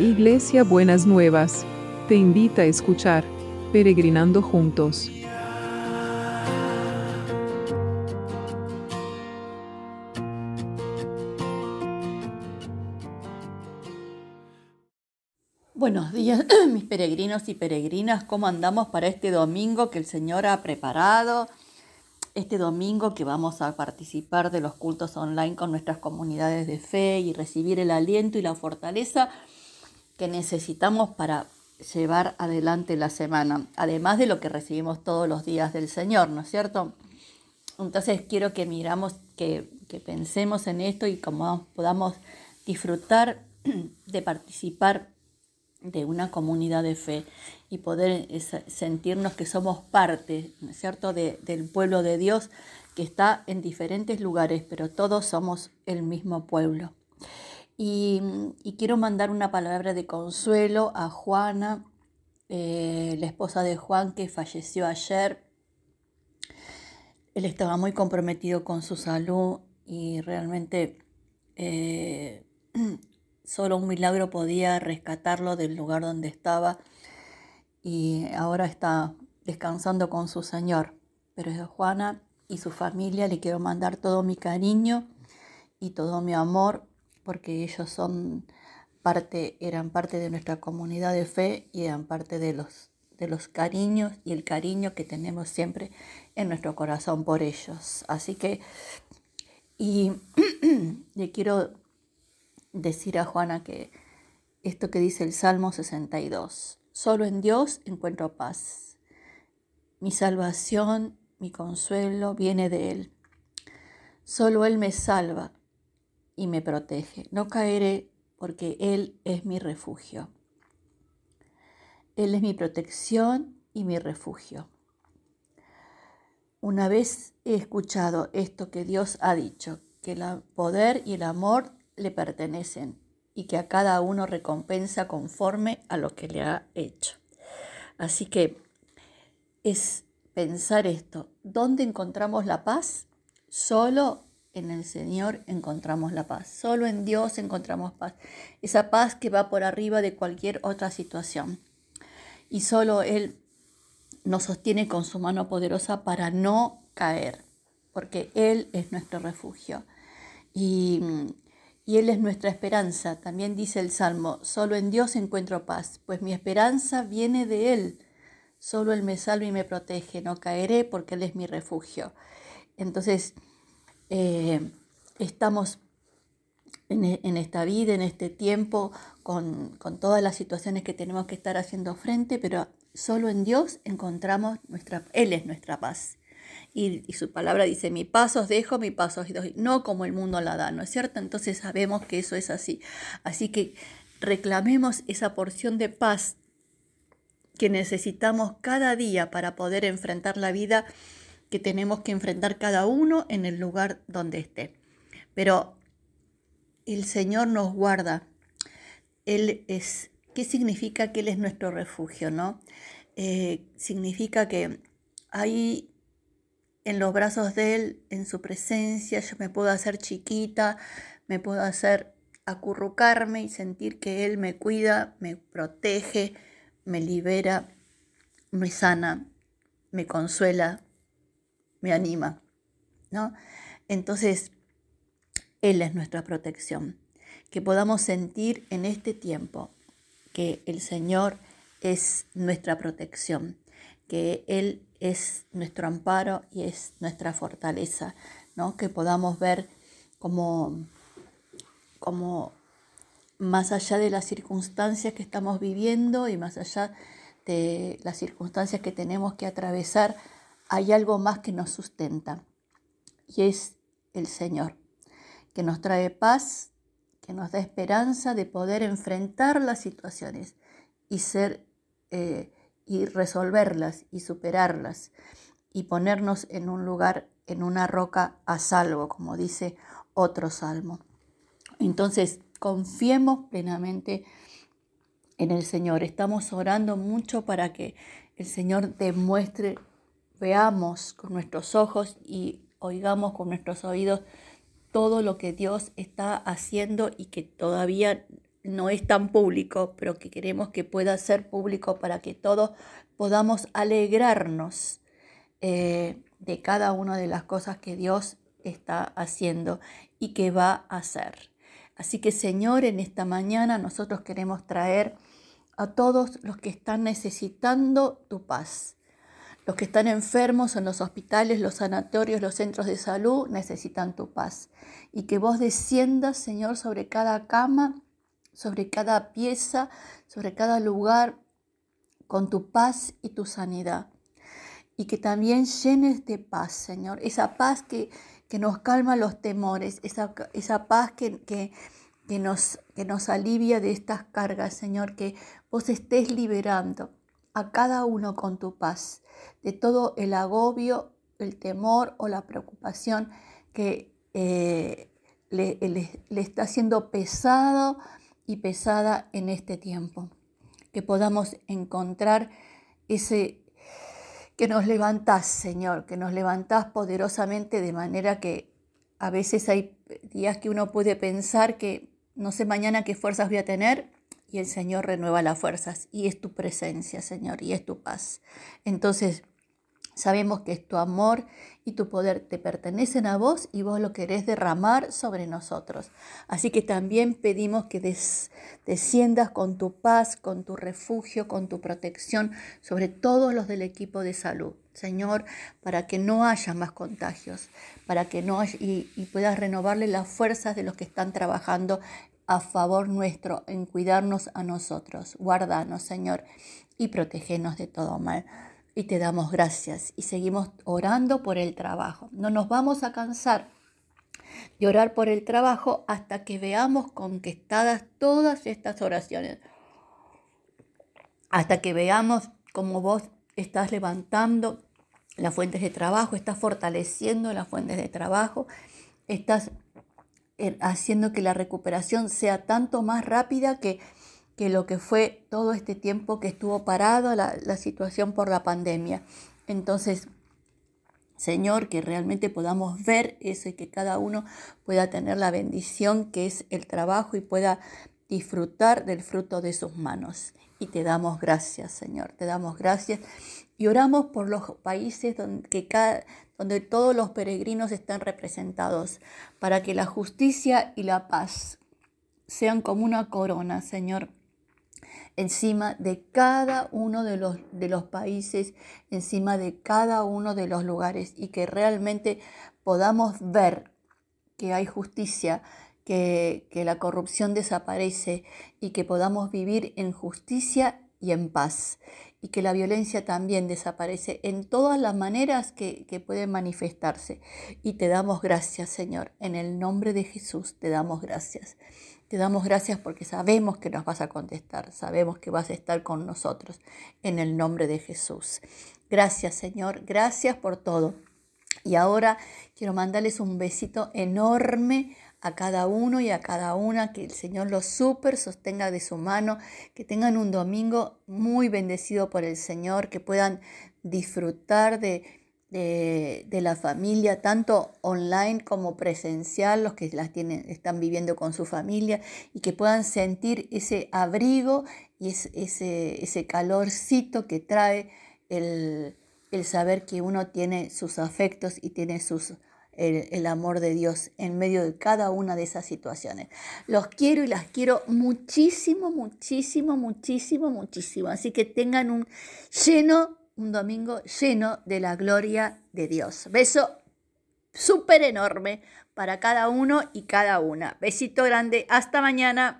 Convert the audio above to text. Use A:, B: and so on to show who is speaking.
A: Iglesia Buenas Nuevas, te invita a escuchar Peregrinando Juntos.
B: Buenos días, mis peregrinos y peregrinas. ¿Cómo andamos para este domingo que el Señor ha preparado? Este domingo que vamos a participar de los cultos online con nuestras comunidades de fe y recibir el aliento y la fortaleza que necesitamos para llevar adelante la semana, además de lo que recibimos todos los días del Señor, ¿no es cierto? Entonces quiero que miramos, que, pensemos en esto y cómo podamos disfrutar de participar de una comunidad de fe y poder sentirnos que somos parte, ¿no es cierto?, del pueblo de Dios que está en diferentes lugares, pero todos somos el mismo pueblo. Y, quiero mandar una palabra de consuelo a Juana, eh, la esposa de Juan que falleció ayer. Él estaba muy comprometido con su salud y realmente eh, Solo un milagro podía rescatarlo del lugar donde estaba y ahora está descansando con su Señor. Pero a Juana y su familia le quiero mandar todo mi cariño y todo mi amor porque ellos son parte, eran parte de nuestra comunidad de fe y eran parte de los, de los cariños y el cariño que tenemos siempre en nuestro corazón por ellos. Así que, y le quiero decir a Juana que esto que dice el Salmo 62, solo en Dios encuentro paz. Mi salvación, mi consuelo viene de Él. Solo Él me salva y me protege. No caeré porque Él es mi refugio. Él es mi protección y mi refugio. Una vez he escuchado esto que Dios ha dicho, que el poder y el amor le pertenecen y que a cada uno recompensa conforme a lo que le ha hecho. Así que es pensar esto, ¿dónde encontramos la paz? Solo en el Señor encontramos la paz, solo en Dios encontramos paz, esa paz que va por arriba de cualquier otra situación. Y solo Él nos sostiene con su mano poderosa para no caer, porque Él es nuestro refugio. Y y Él es nuestra esperanza. También dice el Salmo, solo en Dios encuentro paz, pues mi esperanza viene de Él. Solo Él me salva y me protege, no caeré porque Él es mi refugio. Entonces, eh, estamos e, en, esta vida, en este tiempo, con, con todas las situaciones que tenemos que estar haciendo frente, pero solo en Dios encontramos nuestra, Él es nuestra paz. Y, su palabra dice, mi paso os dejo, mi paso os doy, no como el mundo la da, ¿no es cierto? Entonces sabemos que eso es así. Así que reclamemos esa porción de paz que necesitamos cada día para poder enfrentar la vida que tenemos que enfrentar cada uno en el lugar donde esté. Pero el Señor nos guarda. Él es, ¿qué significa que Él es nuestro refugio? ¿no? Eh, significa que hay en los brazos de Él, en su presencia, yo me puedo hacer chiquita, me puedo hacer acurrucarme y sentir que Él me cuida, me protege, me libera, me sana, me consuela, me anima, ¿no? Entonces, Él es nuestra protección. Que podamos sentir en este tiempo que el Señor es nuestra protección, que Él es nuestro amparo y es nuestra fortaleza, ¿no? que podamos ver como, como más allá de las circunstancias que estamos viviendo y más allá de las circunstancias que tenemos que atravesar, hay algo más que nos sustenta y es el Señor, que nos trae paz, que nos da esperanza de poder enfrentar las situaciones y ser eh, y resolverlas y superarlas y ponernos en un lugar, en una roca a salvo, como dice otro salmo. Entonces, confiemos plenamente en el Señor. Estamos orando mucho para que el Señor demuestre, veamos con nuestros ojos y oigamos con nuestros oídos todo lo que Dios está haciendo y que todavía no es tan público, pero que queremos que pueda ser público para que todos podamos alegrarnos eh, de cada una de las cosas que Dios está haciendo y que va a hacer. Así que Señor, en esta mañana nosotros queremos traer a todos los que están necesitando tu paz. Los que están enfermos en los hospitales, los sanatorios, los centros de salud necesitan tu paz. Y que vos desciendas, Señor, sobre cada cama, sobre cada pieza, sobre cada lugar, con tu paz y tu sanidad. Y que también llenes de paz, Señor, esa paz que, que nos calma los temores, esa, esa paz que, que, que, nos, que nos alivia de estas cargas, Señor, que vos estés liberando a cada uno con tu paz, de todo el agobio, el temor o la preocupación que eh, le, le, está haciendo pesado y pesada en este tiempo. Que podamos encontrar ese que nos levantás, Señor, que nos levantás poderosamente de manera que a veces hay días que uno puede pensar que no sé mañana qué fuerzas voy a tener y el Señor renueva las fuerzas y es tu presencia, Señor, y es tu paz. Entonces, sabemos que es tu amor y tu poder te pertenecen a vos y vos lo querés derramar sobre nosotros. Así que también pedimos que desciendas con tu paz, con tu refugio, con tu protección sobre todos los del equipo de salud. Señor, para que no haya más contagios, para que no y, y puedas renovarle las fuerzas de los que están trabajando a favor nuestro en cuidarnos a nosotros. Guárdanos, Señor, y protégenos de todo mal. Y te damos gracias y seguimos orando por el trabajo. No nos vamos a cansar de orar por el trabajo hasta que veamos conquistadas todas estas oraciones. Hasta que veamos cómo vos estás levantando las fuentes de trabajo, estás fortaleciendo las fuentes de trabajo, estás haciendo que la recuperación sea tanto más rápida que, que lo que fue todo este tiempo que estuvo parado la, la situación por la pandemia. Entonces, Señor, que realmente podamos ver eso y que cada uno pueda tener la bendición que es el trabajo y pueda disfrutar del fruto de sus manos. Y te damos gracias, Señor, te damos gracias. Y oramos por los países donde, todos los peregrinos están representados, para que la justicia y la paz sean como una corona, Señor, encima de cada uno de los, de los países, encima de cada uno de los lugares, y que realmente podamos ver que hay justicia, que, que la corrupción desaparece y que podamos vivir en justicia y en paz y que la violencia también desaparece en todas las maneras que, que pueden manifestarse. Y te damos gracias, Señor. En el nombre de Jesús te damos gracias. Te damos gracias porque sabemos que nos vas a contestar, sabemos que vas a estar con nosotros en el nombre de Jesús. Gracias, Señor. Gracias por todo. Y ahora quiero mandarles un besito enorme a cada uno y a cada una, que el Señor los super sostenga de su mano, que tengan un domingo muy bendecido por el Señor, que puedan disfrutar de, de, la familia, tanto online como presencial, los que las tienen, están viviendo con su familia, y que puedan sentir ese abrigo y ese, ese calorcito que trae el, el saber que uno tiene sus afectos y tiene sus el, amor de Dios en medio de cada una de esas situaciones. Los quiero y las quiero muchísimo, muchísimo, muchísimo, muchísimo. Así que tengan un lleno, un domingo lleno de la gloria de Dios. Beso súper enorme para cada uno y cada una. Besito grande. Hasta mañana.